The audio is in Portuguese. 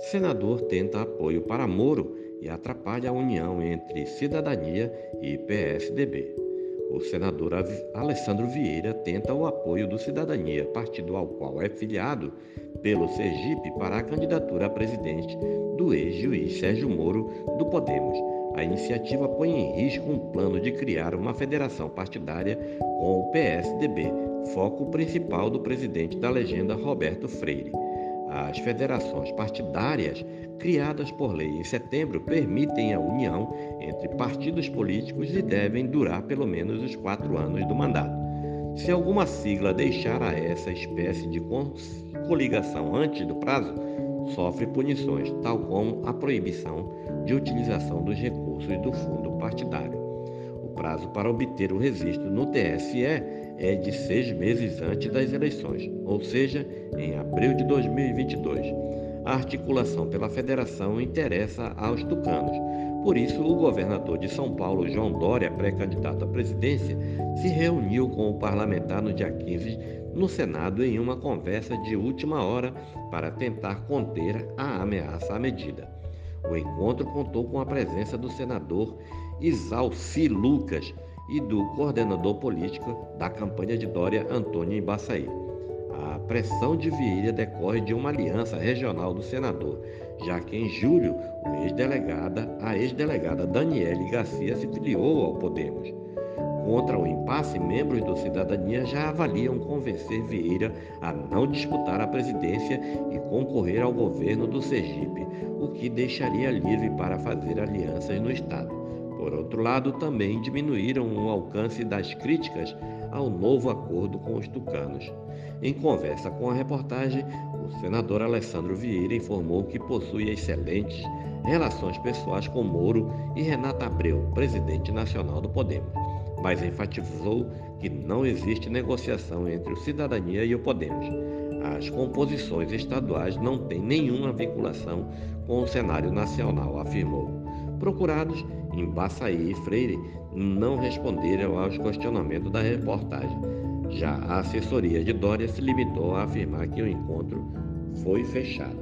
senador tenta apoio para Moro e atrapalha a união entre cidadania e PSDB. O senador Alessandro Vieira tenta o apoio do Cidadania, partido ao qual é filiado pelo Sergipe para a candidatura a presidente do ex-juiz Sérgio Moro do Podemos. A iniciativa põe em risco um plano de criar uma federação partidária com o PSDB, foco principal do presidente da legenda Roberto Freire. As federações partidárias, criadas por lei em setembro, permitem a união entre partidos políticos e devem durar pelo menos os quatro anos do mandato. Se alguma sigla deixar a essa espécie de coligação antes do prazo, sofre punições, tal como a proibição de utilização dos recursos do fundo partidário. O prazo para obter o registro no TSE é de seis meses antes das eleições, ou seja, em abril de 2022. A articulação pela federação interessa aos tucanos. Por isso, o governador de São Paulo, João Dória, pré-candidato à presidência, se reuniu com o parlamentar no dia 15 no Senado em uma conversa de última hora para tentar conter a ameaça à medida. O encontro contou com a presença do senador Isalci Lucas, e do coordenador político da campanha de Dória, Antônio Embaçaí. A pressão de Vieira decorre de uma aliança regional do senador, já que em julho ex-delegada, a ex-delegada Daniele Garcia se filiou ao Podemos. Contra o impasse, membros do Cidadania já avaliam convencer Vieira a não disputar a presidência e concorrer ao governo do Sergipe, o que deixaria livre para fazer alianças no Estado. Por outro lado, também diminuíram o alcance das críticas ao novo acordo com os tucanos. Em conversa com a reportagem, o senador Alessandro Vieira informou que possui excelentes relações pessoais com Moro e Renata Abreu, presidente nacional do Podemos, mas enfatizou que não existe negociação entre o Cidadania e o Podemos. As composições estaduais não têm nenhuma vinculação com o cenário nacional, afirmou. Procurados, em Baçaí e Freire não responderam aos questionamentos da reportagem. Já a assessoria de Dória se limitou a afirmar que o encontro foi fechado.